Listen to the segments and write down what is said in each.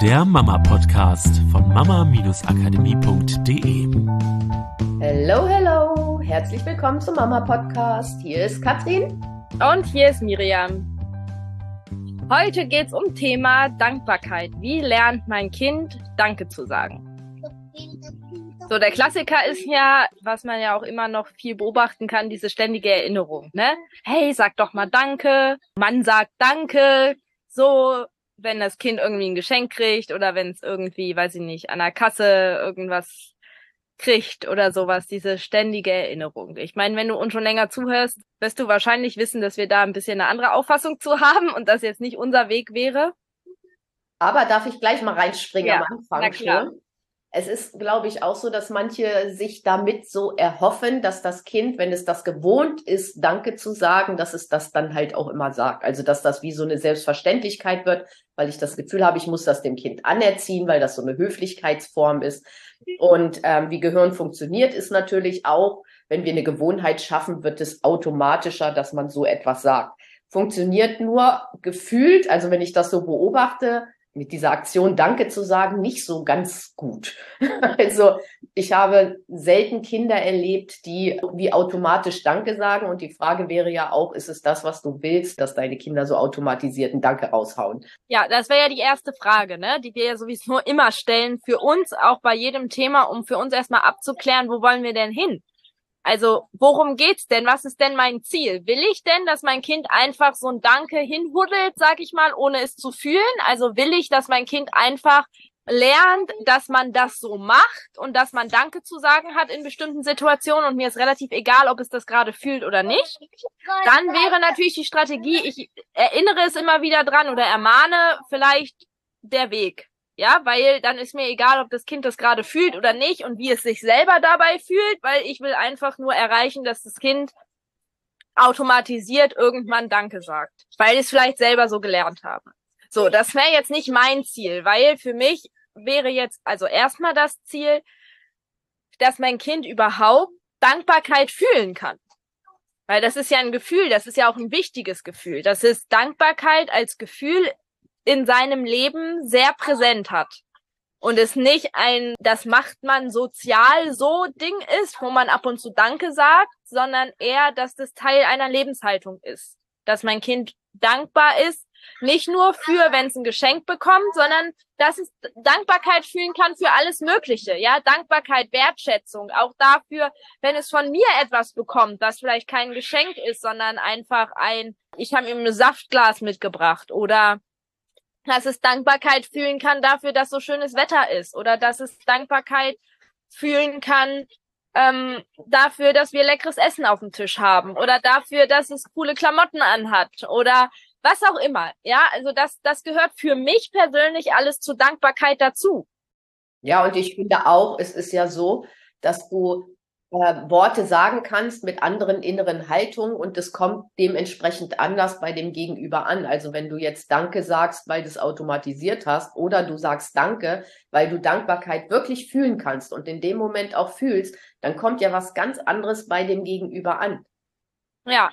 der Mama-Podcast von mama-akademie.de. Hello, hello! Herzlich willkommen zum Mama-Podcast. Hier ist Katrin. Und hier ist Miriam. Heute geht es um Thema Dankbarkeit. Wie lernt mein Kind Danke zu sagen? So, der Klassiker ist ja, was man ja auch immer noch viel beobachten kann, diese ständige Erinnerung, ne? Hey, sag doch mal Danke. Man sagt Danke. So, wenn das Kind irgendwie ein Geschenk kriegt oder wenn es irgendwie, weiß ich nicht, an der Kasse irgendwas kriegt oder sowas, diese ständige Erinnerung. Ich meine, wenn du uns schon länger zuhörst, wirst du wahrscheinlich wissen, dass wir da ein bisschen eine andere Auffassung zu haben und das jetzt nicht unser Weg wäre. Aber darf ich gleich mal reinspringen Ja, am Anfang na klar. schon? Es ist, glaube ich, auch so, dass manche sich damit so erhoffen, dass das Kind, wenn es das gewohnt ist, Danke zu sagen, dass es das dann halt auch immer sagt. Also, dass das wie so eine Selbstverständlichkeit wird, weil ich das Gefühl habe, ich muss das dem Kind anerziehen, weil das so eine Höflichkeitsform ist. Und ähm, wie Gehirn funktioniert, ist natürlich auch, wenn wir eine Gewohnheit schaffen, wird es automatischer, dass man so etwas sagt. Funktioniert nur gefühlt, also wenn ich das so beobachte, mit dieser Aktion Danke zu sagen, nicht so ganz gut. Also ich habe selten Kinder erlebt, die wie automatisch Danke sagen. Und die Frage wäre ja auch, ist es das, was du willst, dass deine Kinder so automatisierten Danke raushauen? Ja, das wäre ja die erste Frage, ne, die wir ja sowieso immer stellen für uns, auch bei jedem Thema, um für uns erstmal abzuklären, wo wollen wir denn hin? Also, worum geht's denn? Was ist denn mein Ziel? Will ich denn, dass mein Kind einfach so ein Danke hinhuddelt, sag ich mal, ohne es zu fühlen? Also will ich, dass mein Kind einfach lernt, dass man das so macht und dass man Danke zu sagen hat in bestimmten Situationen und mir ist relativ egal, ob es das gerade fühlt oder nicht. Dann wäre natürlich die Strategie, ich erinnere es immer wieder dran oder ermahne vielleicht der Weg. Ja, weil dann ist mir egal, ob das Kind das gerade fühlt oder nicht und wie es sich selber dabei fühlt, weil ich will einfach nur erreichen, dass das Kind automatisiert irgendwann Danke sagt, weil ich es vielleicht selber so gelernt habe. So, das wäre jetzt nicht mein Ziel, weil für mich wäre jetzt also erstmal das Ziel, dass mein Kind überhaupt Dankbarkeit fühlen kann. Weil das ist ja ein Gefühl, das ist ja auch ein wichtiges Gefühl. Das ist Dankbarkeit als Gefühl in seinem Leben sehr präsent hat. Und es nicht ein, das macht man sozial so Ding ist, wo man ab und zu Danke sagt, sondern eher, dass das Teil einer Lebenshaltung ist. Dass mein Kind dankbar ist, nicht nur für, wenn es ein Geschenk bekommt, sondern dass es Dankbarkeit fühlen kann für alles Mögliche. Ja, Dankbarkeit, Wertschätzung, auch dafür, wenn es von mir etwas bekommt, das vielleicht kein Geschenk ist, sondern einfach ein, ich habe ihm ein Saftglas mitgebracht oder dass es Dankbarkeit fühlen kann dafür, dass so schönes Wetter ist oder dass es Dankbarkeit fühlen kann ähm, dafür, dass wir leckeres Essen auf dem Tisch haben oder dafür, dass es coole Klamotten anhat oder was auch immer. Ja, also das, das gehört für mich persönlich alles zur Dankbarkeit dazu. Ja, und ich finde auch, es ist ja so, dass du äh, Worte sagen kannst mit anderen inneren Haltungen und es kommt dementsprechend anders bei dem Gegenüber an. Also wenn du jetzt Danke sagst, weil du es automatisiert hast, oder du sagst Danke, weil du Dankbarkeit wirklich fühlen kannst und in dem Moment auch fühlst, dann kommt ja was ganz anderes bei dem Gegenüber an. Ja,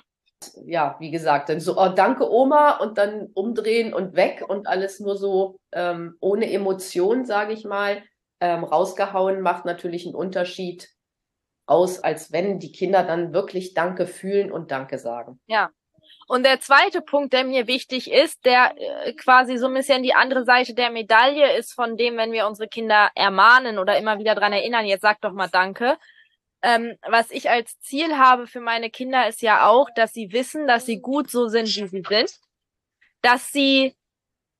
Ja, wie gesagt, dann so, oh, danke Oma und dann umdrehen und weg und alles nur so ähm, ohne Emotion, sage ich mal, ähm, rausgehauen, macht natürlich einen Unterschied aus, als wenn die Kinder dann wirklich Danke fühlen und Danke sagen. ja. Und der zweite Punkt, der mir wichtig ist, der äh, quasi so ein bisschen die andere Seite der Medaille ist von dem, wenn wir unsere Kinder ermahnen oder immer wieder dran erinnern, jetzt sag doch mal Danke. Ähm, was ich als Ziel habe für meine Kinder ist ja auch, dass sie wissen, dass sie gut so sind, wie sie sind, dass sie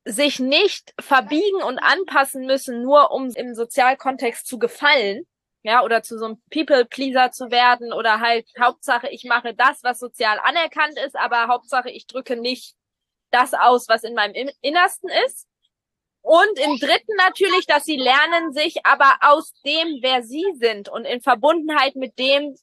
sich nicht verbiegen und anpassen müssen, nur um im Sozialkontext zu gefallen, ja, oder zu so einem People-Pleaser zu werden oder halt Hauptsache, ich mache das, was sozial anerkannt ist, aber Hauptsache, ich drücke nicht das aus, was in meinem In- Innersten ist. Und im dritten natürlich, dass sie lernen, sich aber aus dem, wer sie sind und in Verbundenheit mit dem,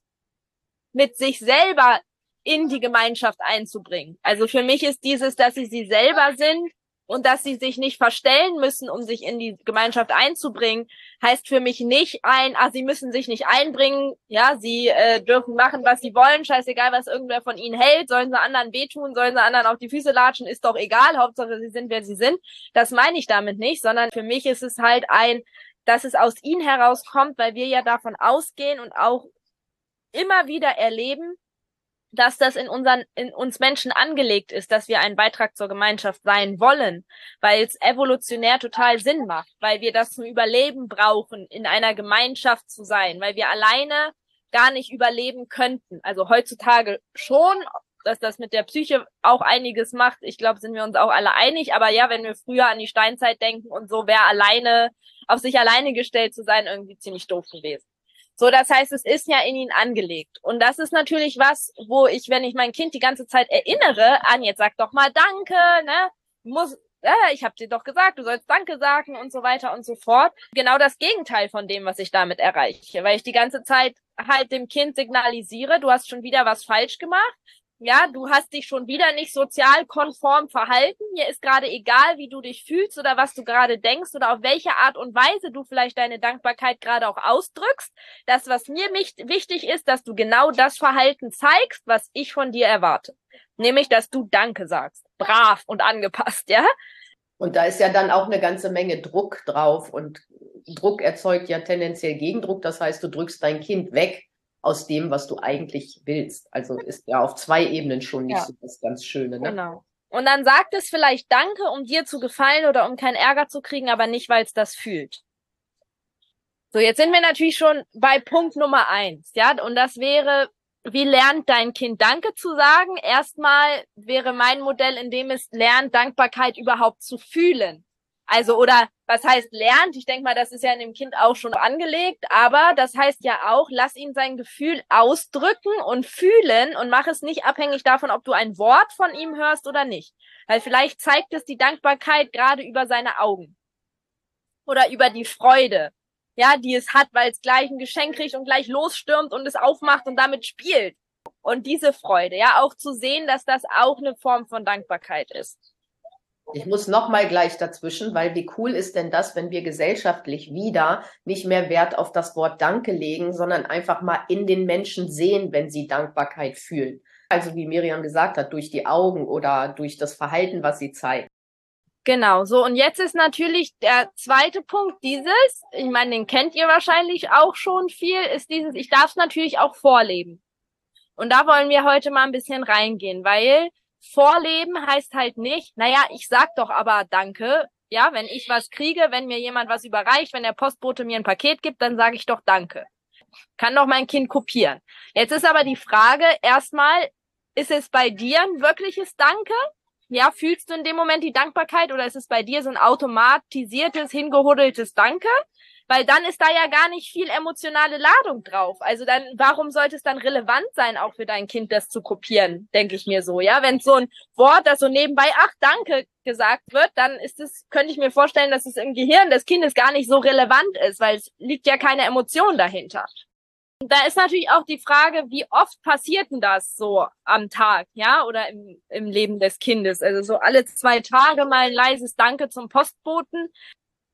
mit sich selber in die Gemeinschaft einzubringen. Also für mich ist dieses, dass sie sie selber sind, und dass sie sich nicht verstellen müssen, um sich in die Gemeinschaft einzubringen, heißt für mich nicht ein, ah, sie müssen sich nicht einbringen, ja, sie äh, dürfen machen, was sie wollen, scheißegal, was irgendwer von ihnen hält, sollen sie anderen wehtun, sollen sie anderen auf die Füße latschen, ist doch egal, Hauptsache sie sind, wer sie sind. Das meine ich damit nicht, sondern für mich ist es halt ein, dass es aus ihnen herauskommt, weil wir ja davon ausgehen und auch immer wieder erleben, dass das in unseren, in uns Menschen angelegt ist, dass wir ein Beitrag zur Gemeinschaft sein wollen, weil es evolutionär total Sinn macht, weil wir das zum Überleben brauchen, in einer Gemeinschaft zu sein, weil wir alleine gar nicht überleben könnten. Also heutzutage schon, dass das mit der Psyche auch einiges macht. Ich glaube, sind wir uns auch alle einig. Aber ja, wenn wir früher an die Steinzeit denken und so, wäre alleine, auf sich alleine gestellt zu sein, irgendwie ziemlich doof gewesen. So, das heißt, es ist ja in ihn angelegt. Und das ist natürlich was, wo ich, wenn ich mein Kind die ganze Zeit erinnere an, jetzt sag doch mal Danke, ne, muss, ja, ich habe dir doch gesagt, du sollst Danke sagen und so weiter und so fort. Genau das Gegenteil von dem, was ich damit erreiche, weil ich die ganze Zeit halt dem Kind signalisiere, du hast schon wieder was falsch gemacht ja, du hast dich schon wieder nicht sozial konform verhalten. Mir ist gerade egal, wie du dich fühlst oder was du gerade denkst oder auf welche Art und Weise du vielleicht deine Dankbarkeit gerade auch ausdrückst. Das, was mir wichtig ist, dass du genau das Verhalten zeigst, was ich von dir erwarte. Nämlich, dass du Danke sagst. Brav und angepasst, ja? Und da ist ja dann auch eine ganze Menge Druck drauf und Druck erzeugt ja tendenziell Gegendruck. Das heißt, du drückst dein Kind weg aus dem, was du eigentlich willst. Also ist ja auf zwei Ebenen schon nicht ja. so das ganz Schöne. Ne? Genau. Und dann sagt es vielleicht Danke, um dir zu gefallen oder um keinen Ärger zu kriegen, aber nicht, weil es das fühlt. So, jetzt sind wir natürlich schon bei Punkt Nummer eins, ja, und das wäre, wie lernt dein Kind Danke zu sagen? Erstmal wäre mein Modell, in dem es lernt, Dankbarkeit überhaupt zu fühlen. Also, oder was heißt lernt? Ich denke mal, das ist ja in dem Kind auch schon angelegt, aber das heißt ja auch, lass ihn sein Gefühl ausdrücken und fühlen und mach es nicht abhängig davon, ob du ein Wort von ihm hörst oder nicht. Weil vielleicht zeigt es die Dankbarkeit gerade über seine Augen. Oder über die Freude, ja, die es hat, weil es gleich ein Geschenk kriegt und gleich losstürmt und es aufmacht und damit spielt. Und diese Freude, ja, auch zu sehen, dass das auch eine Form von Dankbarkeit ist. Ich muss noch mal gleich dazwischen, weil wie cool ist denn das, wenn wir gesellschaftlich wieder nicht mehr Wert auf das Wort Danke legen, sondern einfach mal in den Menschen sehen, wenn sie Dankbarkeit fühlen. Also wie Miriam gesagt hat, durch die Augen oder durch das Verhalten, was sie zeigt. Genau, so und jetzt ist natürlich der zweite Punkt dieses, ich meine, den kennt ihr wahrscheinlich auch schon viel, ist dieses, ich darf es natürlich auch vorleben. Und da wollen wir heute mal ein bisschen reingehen, weil Vorleben heißt halt nicht, naja, ich sag doch aber Danke. Ja, wenn ich was kriege, wenn mir jemand was überreicht, wenn der Postbote mir ein Paket gibt, dann sage ich doch Danke. Kann doch mein Kind kopieren. Jetzt ist aber die Frage, erstmal, ist es bei dir ein wirkliches Danke? Ja, fühlst du in dem Moment die Dankbarkeit oder ist es bei dir so ein automatisiertes, hingehudeltes Danke? Weil dann ist da ja gar nicht viel emotionale Ladung drauf. Also dann, warum sollte es dann relevant sein, auch für dein Kind das zu kopieren, denke ich mir so, ja? Wenn so ein Wort, das so nebenbei, ach, danke, gesagt wird, dann ist es, könnte ich mir vorstellen, dass es im Gehirn des Kindes gar nicht so relevant ist, weil es liegt ja keine Emotion dahinter. Und da ist natürlich auch die Frage, wie oft passiert denn das so am Tag, ja, oder im, im Leben des Kindes? Also so alle zwei Tage mal ein leises Danke zum Postboten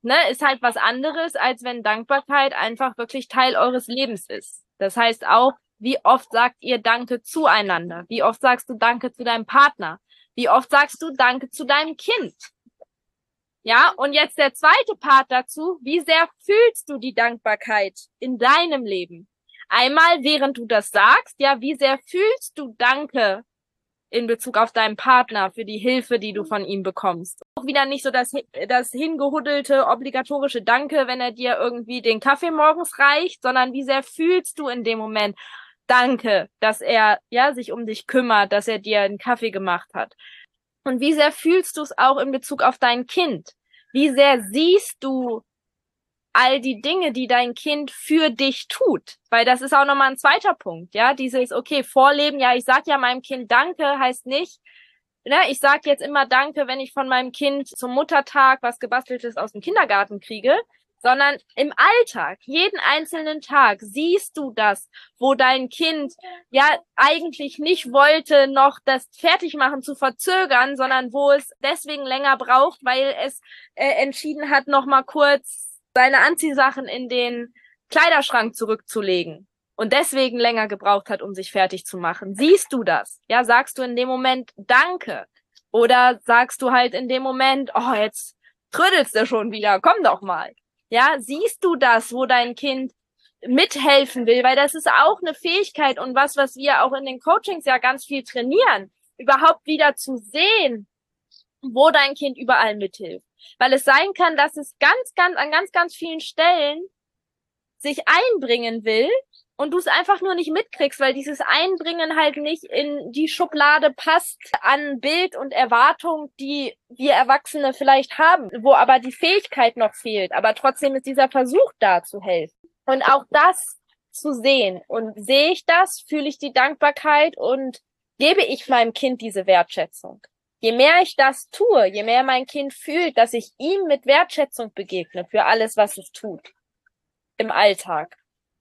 ne, ist halt was anderes, als wenn Dankbarkeit einfach wirklich Teil eures Lebens ist. Das heißt auch, wie oft sagt ihr Danke zueinander? Wie oft sagst du Danke zu deinem Partner? Wie oft sagst du Danke zu deinem Kind? Ja, und jetzt der zweite Part dazu. Wie sehr fühlst du die Dankbarkeit in deinem Leben? Einmal, während du das sagst, ja, wie sehr fühlst du Danke in Bezug auf deinen Partner für die Hilfe, die du von ihm bekommst. Auch wieder nicht so das, das hingehudelte, obligatorische Danke, wenn er dir irgendwie den Kaffee morgens reicht, sondern wie sehr fühlst du in dem Moment Danke, dass er, ja, sich um dich kümmert, dass er dir einen Kaffee gemacht hat. Und wie sehr fühlst du es auch in Bezug auf dein Kind? Wie sehr siehst du all die Dinge, die dein Kind für dich tut. Weil das ist auch nochmal ein zweiter Punkt, ja. Dieses, okay, Vorleben, ja, ich sag ja meinem Kind Danke, heißt nicht, ne, ich sag jetzt immer Danke, wenn ich von meinem Kind zum Muttertag was gebasteltes aus dem Kindergarten kriege, sondern im Alltag, jeden einzelnen Tag siehst du das, wo dein Kind ja eigentlich nicht wollte, noch das Fertigmachen zu verzögern, sondern wo es deswegen länger braucht, weil es äh, entschieden hat, noch mal kurz seine Anziehsachen in den Kleiderschrank zurückzulegen und deswegen länger gebraucht hat, um sich fertig zu machen. Siehst du das? Ja, sagst du in dem Moment Danke oder sagst du halt in dem Moment, oh, jetzt trödelst du schon wieder, komm doch mal. Ja, siehst du das, wo dein Kind mithelfen will, weil das ist auch eine Fähigkeit und was, was wir auch in den Coachings ja ganz viel trainieren, überhaupt wieder zu sehen, wo dein Kind überall mithilft. Weil es sein kann, dass es ganz, ganz, an ganz, ganz vielen Stellen sich einbringen will und du es einfach nur nicht mitkriegst, weil dieses Einbringen halt nicht in die Schublade passt an Bild und Erwartung, die wir Erwachsene vielleicht haben, wo aber die Fähigkeit noch fehlt. Aber trotzdem ist dieser Versuch da zu helfen. Und auch das zu sehen. Und sehe ich das, fühle ich die Dankbarkeit und gebe ich meinem Kind diese Wertschätzung. Je mehr ich das tue, je mehr mein Kind fühlt, dass ich ihm mit Wertschätzung begegne für alles, was es tut im Alltag,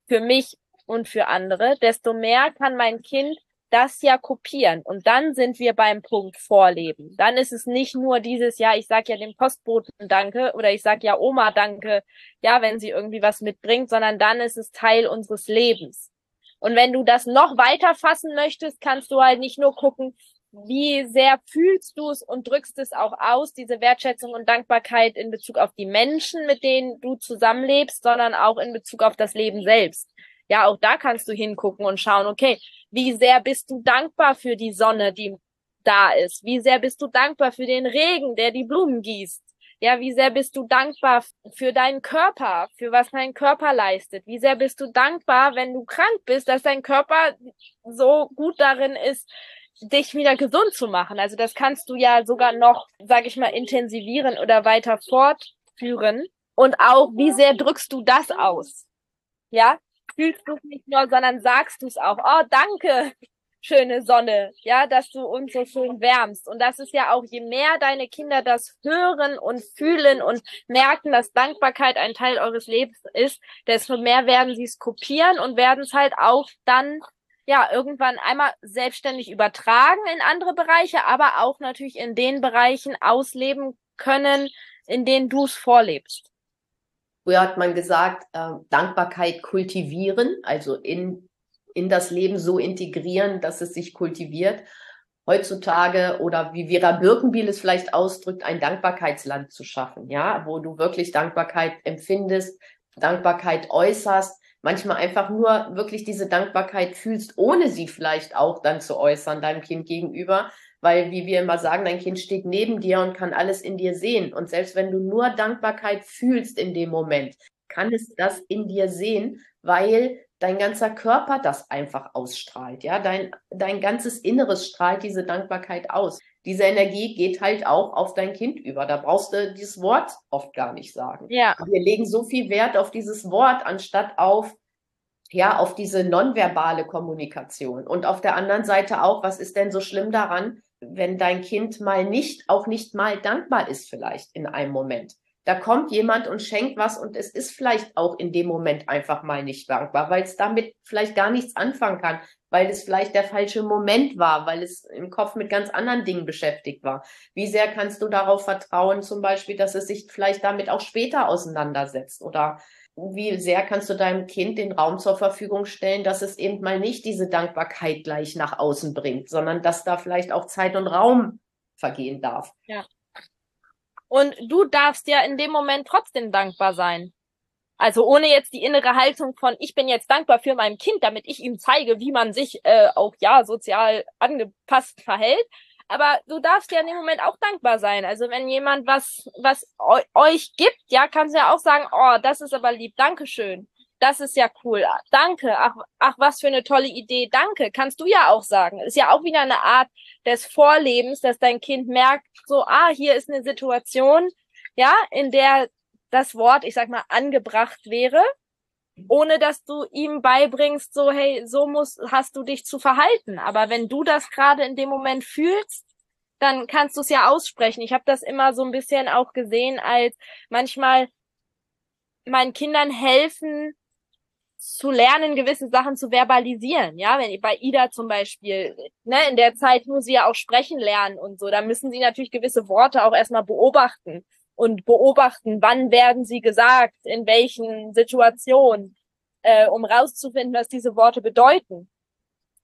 für mich und für andere, desto mehr kann mein Kind das ja kopieren. Und dann sind wir beim Punkt Vorleben. Dann ist es nicht nur dieses, ja, ich sag ja dem Postboten Danke oder ich sag ja Oma Danke, ja, wenn sie irgendwie was mitbringt, sondern dann ist es Teil unseres Lebens. Und wenn du das noch weiter fassen möchtest, kannst du halt nicht nur gucken, wie sehr fühlst du es und drückst es auch aus, diese Wertschätzung und Dankbarkeit in Bezug auf die Menschen, mit denen du zusammenlebst, sondern auch in Bezug auf das Leben selbst. Ja, auch da kannst du hingucken und schauen, okay, wie sehr bist du dankbar für die Sonne, die da ist? Wie sehr bist du dankbar für den Regen, der die Blumen gießt? Ja, wie sehr bist du dankbar für deinen Körper, für was dein Körper leistet? Wie sehr bist du dankbar, wenn du krank bist, dass dein Körper so gut darin ist, dich wieder gesund zu machen? Also das kannst du ja sogar noch, sag ich mal, intensivieren oder weiter fortführen. Und auch, wie sehr drückst du das aus? Ja, fühlst du es nicht nur, sondern sagst du es auch. Oh, danke, schöne Sonne, ja, dass du uns so schön wärmst. Und das ist ja auch, je mehr deine Kinder das hören und fühlen und merken, dass Dankbarkeit ein Teil eures Lebens ist, desto mehr werden sie es kopieren und werden es halt auch dann ja, irgendwann einmal selbstständig übertragen in andere Bereiche, aber auch natürlich in den Bereichen ausleben können, in denen du es vorlebst. Früher hat man gesagt, äh, Dankbarkeit kultivieren, also in, in das Leben so integrieren, dass es sich kultiviert. Heutzutage oder wie Vera Birkenbiel es vielleicht ausdrückt, ein Dankbarkeitsland zu schaffen, ja, wo du wirklich Dankbarkeit empfindest, Dankbarkeit äußerst, manchmal einfach nur wirklich diese Dankbarkeit fühlst, ohne sie vielleicht auch dann zu äußern deinem Kind gegenüber, weil, wie wir immer sagen, dein Kind steht neben dir und kann alles in dir sehen. Und selbst wenn du nur Dankbarkeit fühlst in dem Moment, kann es das in dir sehen, weil dein ganzer Körper das einfach ausstrahlt. Ja, dein, dein ganzes Inneres strahlt diese Dankbarkeit aus. Diese Energie geht halt auch auf dein Kind über. Da brauchst du dieses Wort oft gar nicht sagen. Ja. Wir legen so viel Wert auf dieses Wort, anstatt auf ja, auf diese nonverbale Kommunikation. Und auf der anderen Seite auch, was ist denn so schlimm daran, wenn dein Kind mal nicht, auch nicht mal dankbar ist vielleicht in einem Moment. Da kommt jemand und schenkt was und es ist vielleicht auch in dem Moment einfach mal nicht dankbar, weil es damit vielleicht gar nichts anfangen kann, weil es vielleicht der falsche Moment war, weil es im Kopf mit ganz anderen Dingen beschäftigt war. Wie sehr kannst du darauf vertrauen, zum Beispiel, dass es sich vielleicht damit auch später auseinandersetzt oder wie sehr kannst du deinem Kind den Raum zur Verfügung stellen, dass es eben mal nicht diese Dankbarkeit gleich nach außen bringt, sondern dass da vielleicht auch Zeit und Raum vergehen darf. Ja. Und du darfst ja in dem Moment trotzdem dankbar sein. Also ohne jetzt die innere Haltung von, ich bin jetzt dankbar für mein Kind, damit ich ihm zeige, wie man sich äh, auch ja sozial angepasst verhält, aber du darfst ja in dem Moment auch dankbar sein. Also wenn jemand was, was euch gibt, ja, kannst du ja auch sagen, oh, das ist aber lieb, Dankeschön. Das ist ja cool. Danke. Ach, ach, was für eine tolle Idee. Danke. Kannst du ja auch sagen. Ist ja auch wieder eine Art des Vorlebens, dass dein Kind merkt, so, ah, hier ist eine Situation, ja, in der das Wort, ich sag mal, angebracht wäre ohne dass du ihm beibringst, so, hey, so muss, hast du dich zu verhalten. Aber wenn du das gerade in dem Moment fühlst, dann kannst du es ja aussprechen. Ich habe das immer so ein bisschen auch gesehen, als manchmal meinen Kindern helfen, zu lernen, gewisse Sachen zu verbalisieren. Ja, wenn bei Ida zum Beispiel, ne, in der Zeit muss sie ja auch sprechen lernen und so, da müssen sie natürlich gewisse Worte auch erstmal beobachten und beobachten, wann werden sie gesagt, in welchen Situationen, äh, um rauszufinden, was diese Worte bedeuten.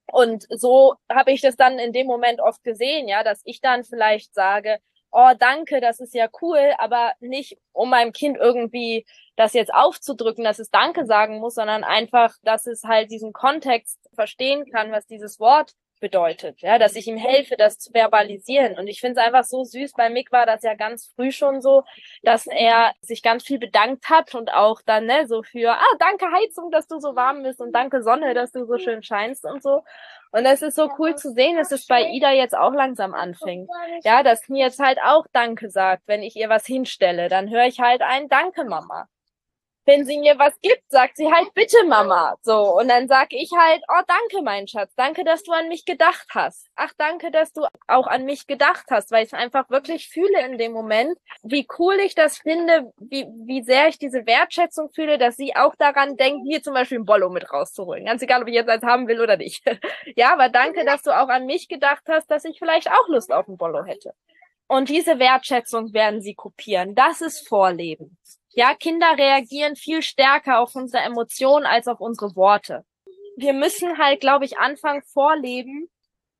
Und so habe ich das dann in dem Moment oft gesehen, ja, dass ich dann vielleicht sage, oh, danke, das ist ja cool, aber nicht, um meinem Kind irgendwie das jetzt aufzudrücken, dass es Danke sagen muss, sondern einfach, dass es halt diesen Kontext verstehen kann, was dieses Wort bedeutet, ja, dass ich ihm helfe, das zu verbalisieren. Und ich finde es einfach so süß. Bei Mick war das ja ganz früh schon so, dass er sich ganz viel bedankt hat und auch dann, ne, so für, ah, danke Heizung, dass du so warm bist und danke Sonne, dass du so schön scheinst und so. Und es ist so cool zu sehen, dass es bei Ida jetzt auch langsam anfängt. Ja, dass mir jetzt halt auch Danke sagt, wenn ich ihr was hinstelle. Dann höre ich halt ein Danke, Mama wenn sie mir was gibt, sagt sie halt bitte Mama. So und dann sag ich halt, oh danke mein Schatz, danke, dass du an mich gedacht hast. Ach danke, dass du auch an mich gedacht hast, weil ich einfach wirklich fühle in dem Moment, wie cool ich das finde, wie wie sehr ich diese Wertschätzung fühle, dass sie auch daran denkt, hier zum Beispiel ein Bollo mit rauszuholen. Ganz egal, ob ich jetzt eins haben will oder nicht. ja, aber danke, dass du auch an mich gedacht hast, dass ich vielleicht auch Lust auf ein Bollo hätte. Und diese Wertschätzung werden sie kopieren. Das ist Vorleben. Ja, Kinder reagieren viel stärker auf unsere Emotionen als auf unsere Worte. Wir müssen halt, glaube ich, anfangen, Vorleben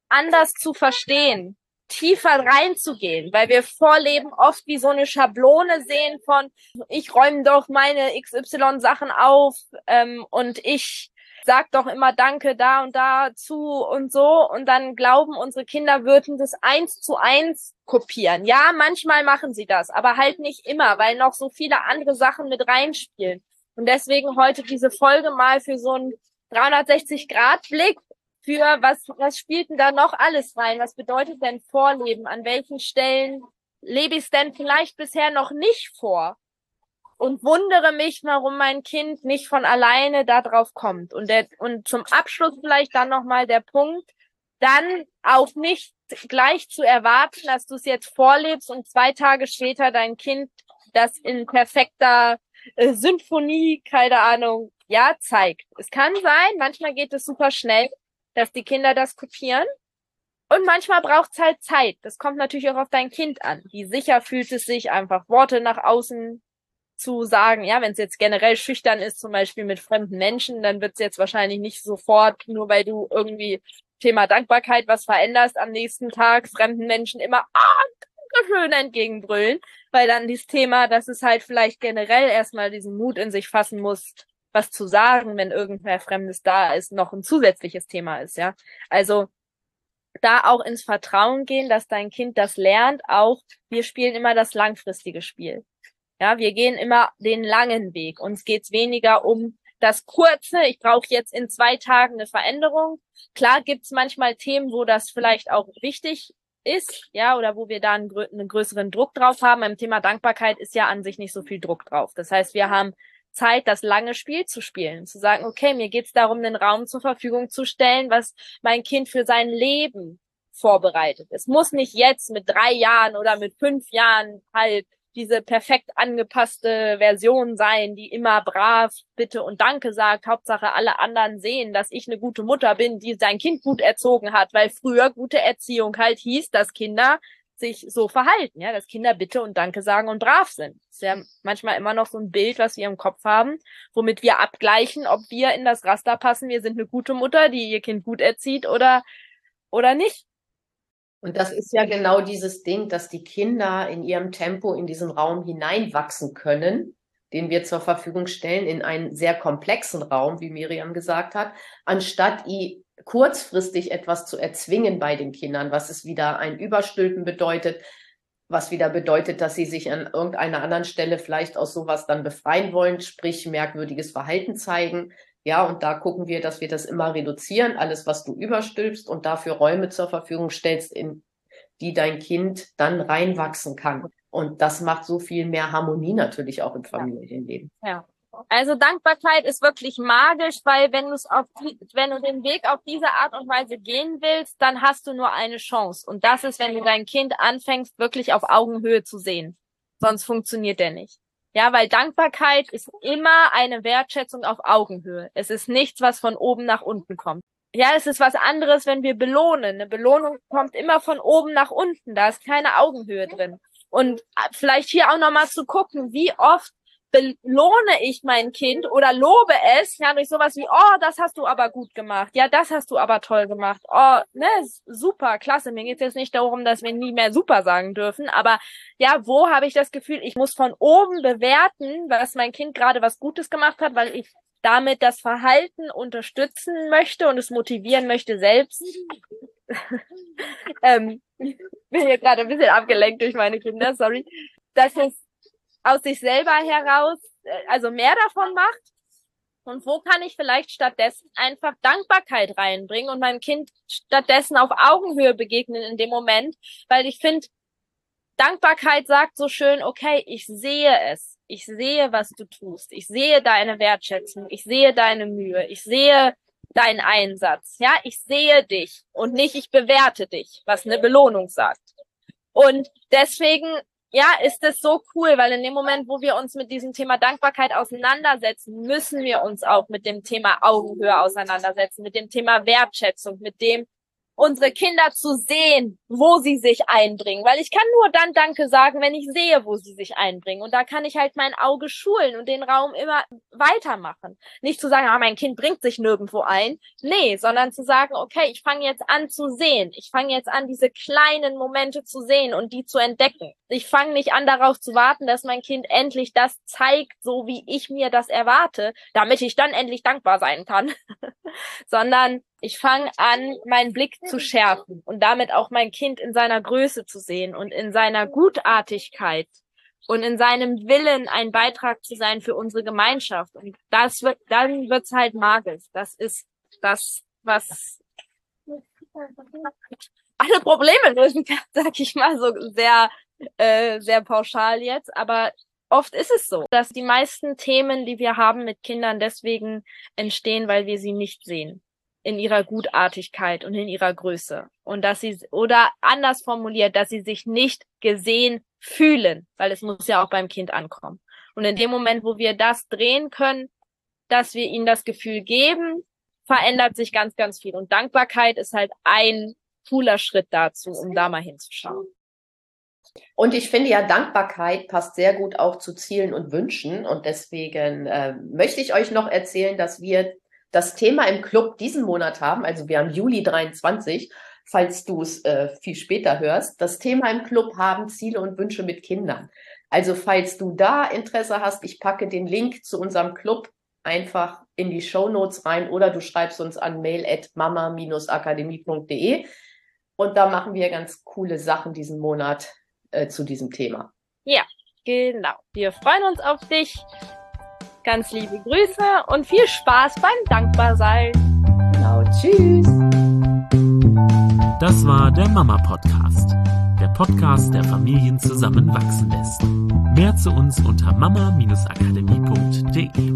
anders zu verstehen, tiefer reinzugehen, weil wir Vorleben oft wie so eine Schablone sehen von, ich räume doch meine XY-Sachen auf ähm, und ich sag doch immer Danke da und da zu und so und dann glauben unsere Kinder würden das eins zu eins kopieren. Ja, manchmal machen sie das, aber halt nicht immer, weil noch so viele andere Sachen mit reinspielen. Und deswegen heute diese Folge mal für so einen 360-Grad-Blick für was, was spielt denn da noch alles rein? Was bedeutet denn Vorleben? An welchen Stellen lebe ich es denn vielleicht bisher noch nicht vor? Und wundere mich, warum mein Kind nicht von alleine da drauf kommt. Und der, und zum Abschluss vielleicht dann nochmal der Punkt, dann auch nicht gleich zu erwarten, dass du es jetzt vorlebst und zwei Tage später dein Kind das in perfekter äh, Symphonie, keine Ahnung, ja, zeigt. Es kann sein, manchmal geht es super schnell, dass die Kinder das kopieren. Und manchmal braucht es halt Zeit. Das kommt natürlich auch auf dein Kind an. Wie sicher fühlt es sich, einfach Worte nach außen zu sagen, ja, wenn es jetzt generell schüchtern ist, zum Beispiel mit fremden Menschen, dann wird es jetzt wahrscheinlich nicht sofort, nur weil du irgendwie Thema Dankbarkeit was veränderst, am nächsten Tag fremden Menschen immer, ah, schön entgegenbrüllen, weil dann dieses Thema, dass es halt vielleicht generell erstmal diesen Mut in sich fassen muss, was zu sagen, wenn irgendwer Fremdes da ist, noch ein zusätzliches Thema ist, ja. Also da auch ins Vertrauen gehen, dass dein Kind das lernt, auch wir spielen immer das langfristige Spiel. Ja, wir gehen immer den langen Weg. Uns geht's weniger um das kurze, ich brauche jetzt in zwei Tagen eine Veränderung. Klar gibt's manchmal Themen, wo das vielleicht auch wichtig ist, ja, oder wo wir da einen, einen größeren Druck drauf haben. Beim Thema Dankbarkeit ist ja an sich nicht so viel Druck drauf. Das heißt, wir haben Zeit, das lange Spiel zu spielen, zu sagen, okay, mir geht's darum, einen Raum zur Verfügung zu stellen, was mein Kind für sein Leben vorbereitet. Es muss nicht jetzt mit drei Jahren oder mit fünf Jahren halt diese perfekt angepasste Version sein, die immer brav Bitte und Danke sagt. Hauptsache alle anderen sehen, dass ich eine gute Mutter bin, die sein Kind gut erzogen hat, weil früher gute Erziehung halt hieß, dass Kinder sich so verhalten, ja, dass Kinder Bitte und Danke sagen und brav sind. Das ist ja manchmal immer noch so ein Bild, was wir im Kopf haben, womit wir abgleichen, ob wir in das Raster passen, wir sind eine gute Mutter, die ihr Kind gut erzieht oder, oder nicht. Und das ist ja genau dieses Ding, dass die Kinder in ihrem Tempo in diesen Raum hineinwachsen können, den wir zur Verfügung stellen, in einen sehr komplexen Raum, wie Miriam gesagt hat, anstatt kurzfristig etwas zu erzwingen bei den Kindern, was es wieder ein Überstülpen bedeutet, was wieder bedeutet, dass sie sich an irgendeiner anderen Stelle vielleicht aus sowas dann befreien wollen, sprich merkwürdiges Verhalten zeigen, ja, und da gucken wir, dass wir das immer reduzieren, alles, was du überstülpst und dafür Räume zur Verfügung stellst, in die dein Kind dann reinwachsen kann. Und das macht so viel mehr Harmonie natürlich auch im Familienleben. Ja. Also Dankbarkeit ist wirklich magisch, weil wenn du es auf, wenn du den Weg auf diese Art und Weise gehen willst, dann hast du nur eine Chance. Und das ist, wenn du dein Kind anfängst, wirklich auf Augenhöhe zu sehen. Sonst funktioniert der nicht. Ja, weil Dankbarkeit ist immer eine Wertschätzung auf Augenhöhe. Es ist nichts, was von oben nach unten kommt. Ja, es ist was anderes, wenn wir belohnen. Eine Belohnung kommt immer von oben nach unten. Da ist keine Augenhöhe drin. Und äh, vielleicht hier auch nochmal zu gucken, wie oft belohne ich mein Kind oder lobe es, ja, durch sowas wie, oh, das hast du aber gut gemacht, ja, das hast du aber toll gemacht, oh, ne, super, klasse. Mir geht's jetzt nicht darum, dass wir nie mehr super sagen dürfen, aber ja, wo habe ich das Gefühl, ich muss von oben bewerten, was mein Kind gerade was Gutes gemacht hat, weil ich damit das Verhalten unterstützen möchte und es motivieren möchte selbst. ähm, bin hier gerade ein bisschen abgelenkt durch meine Kinder, sorry. Dass es aus sich selber heraus, äh, also mehr davon macht. Und wo kann ich vielleicht stattdessen einfach Dankbarkeit reinbringen und meinem Kind stattdessen auf Augenhöhe begegnen in dem Moment, weil ich finde, Dankbarkeit sagt so schön, okay, ich sehe es. Ich sehe, was du tust. Ich sehe deine Wertschätzung. Ich sehe deine Mühe. Ich sehe deinen Einsatz. Ja, ich sehe dich und nicht ich bewerte dich, was eine Belohnung sagt. Und deswegen, ja, ist es so cool, weil in dem Moment, wo wir uns mit diesem Thema Dankbarkeit auseinandersetzen, müssen wir uns auch mit dem Thema Augenhöhe auseinandersetzen, mit dem Thema Wertschätzung, mit dem, unsere Kinder zu sehen, wo sie sich einbringen. Weil ich kann nur dann Danke sagen, wenn ich sehe, wo sie sich einbringen. Und da kann ich halt mein Auge schulen und den Raum immer weitermachen. Nicht zu sagen, ah, mein Kind bringt sich nirgendwo ein. Nee, sondern zu sagen, okay, ich fange jetzt an zu sehen. Ich fange jetzt an, diese kleinen Momente zu sehen und die zu entdecken. Ich fange nicht an, darauf zu warten, dass mein Kind endlich das zeigt, so wie ich mir das erwarte, damit ich dann endlich dankbar sein kann. sondern ich fange an, meinen Blick zu schärfen und damit auch mein Kind in seiner Größe zu sehen und in seiner Gutartigkeit und in seinem Willen ein Beitrag zu sein für unsere Gemeinschaft. Und das wird, dann wird's halt magisch. Das ist das, was alle Probleme lösen kann, sag ich mal so sehr, äh, sehr pauschal jetzt. Aber oft ist es so, dass die meisten Themen, die wir haben mit Kindern, deswegen entstehen, weil wir sie nicht sehen in ihrer Gutartigkeit und in ihrer Größe. Und dass sie, oder anders formuliert, dass sie sich nicht gesehen fühlen, weil es muss ja auch beim Kind ankommen. Und in dem Moment, wo wir das drehen können, dass wir ihnen das Gefühl geben, verändert sich ganz, ganz viel. Und Dankbarkeit ist halt ein cooler Schritt dazu, um da mal hinzuschauen. Und ich finde ja, Dankbarkeit passt sehr gut auch zu Zielen und Wünschen. Und deswegen äh, möchte ich euch noch erzählen, dass wir das Thema im Club diesen Monat haben, also wir haben Juli 23, falls du es äh, viel später hörst, das Thema im Club haben Ziele und Wünsche mit Kindern. Also falls du da Interesse hast, ich packe den Link zu unserem Club einfach in die Show Notes rein oder du schreibst uns an mail at mama-akademie.de und da machen wir ganz coole Sachen diesen Monat äh, zu diesem Thema. Ja, genau. Wir freuen uns auf dich. Ganz liebe Grüße und viel Spaß beim Dankbarsein. Genau, tschüss. Das war der Mama Podcast. Der Podcast, der Familien zusammenwachsen lässt. Mehr zu uns unter mama-akademie.de.